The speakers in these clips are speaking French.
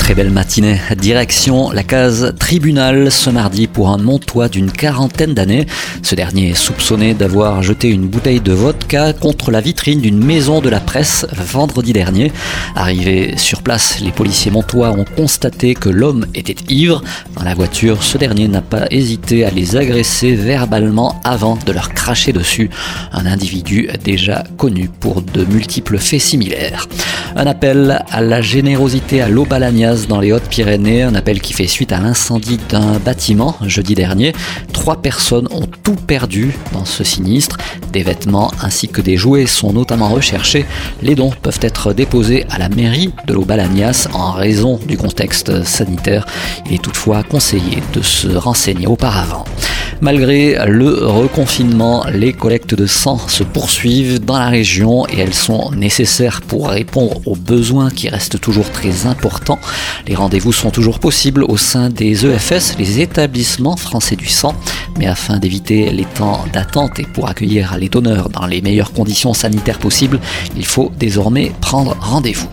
Très belle matinée. Direction la case tribunal ce mardi pour un Montois d'une quarantaine d'années. Ce dernier est soupçonné d'avoir jeté une bouteille de vodka contre la vitrine d'une maison de la presse vendredi dernier. Arrivés sur place, les policiers montois ont constaté que l'homme était ivre. Dans la voiture, ce dernier n'a pas hésité à les agresser verbalement avant de leur cracher dessus. Un individu déjà connu pour de multiples faits similaires. Un appel à la générosité à dans les Hautes-Pyrénées, un appel qui fait suite à l'incendie d'un bâtiment jeudi dernier. Trois personnes ont tout perdu dans ce sinistre. Des vêtements ainsi que des jouets sont notamment recherchés. Les dons peuvent être déposés à la mairie de l'Aubalagnas en raison du contexte sanitaire. Il est toutefois conseillé de se renseigner auparavant. Malgré le reconfinement, les collectes de sang se poursuivent dans la région et elles sont nécessaires pour répondre aux besoins qui restent toujours très importants. Les rendez-vous sont toujours possibles au sein des EFS, les établissements français du sang, mais afin d'éviter les temps d'attente et pour accueillir les donneurs dans les meilleures conditions sanitaires possibles, il faut désormais prendre rendez-vous.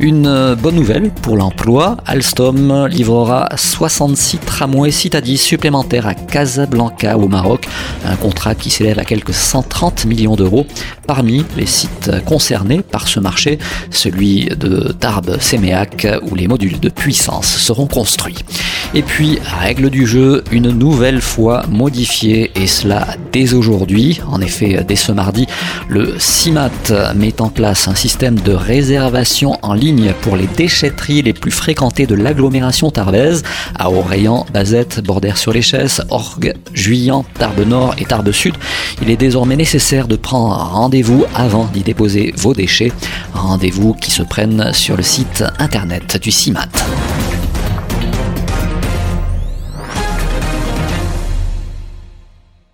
Une euh, bonne nouvelle pour l'emploi, Alstom livrera 66 tramways Citadis supplémentaires à Casablanca au Maroc, un contrat qui s'élève à quelques 130 millions d'euros. Parmi les sites concernés par ce marché, celui de Tarbes-Séméac où les modules de puissance seront construits. Et puis, règle du jeu, une nouvelle fois modifiée, et cela dès aujourd'hui. En effet, dès ce mardi, le CIMAT met en place un système de réservation en ligne pour les déchetteries les plus fréquentées de l'agglomération tarbaise, à Orléans, Bazette, Bordère-sur-les-Chesses, Orgue, Juillan, Tarbes Nord et Tarbes Sud. Il est désormais nécessaire de prendre rendez-vous avant d'y déposer vos déchets. Rendez-vous qui se prennent sur le site internet du CIMAT.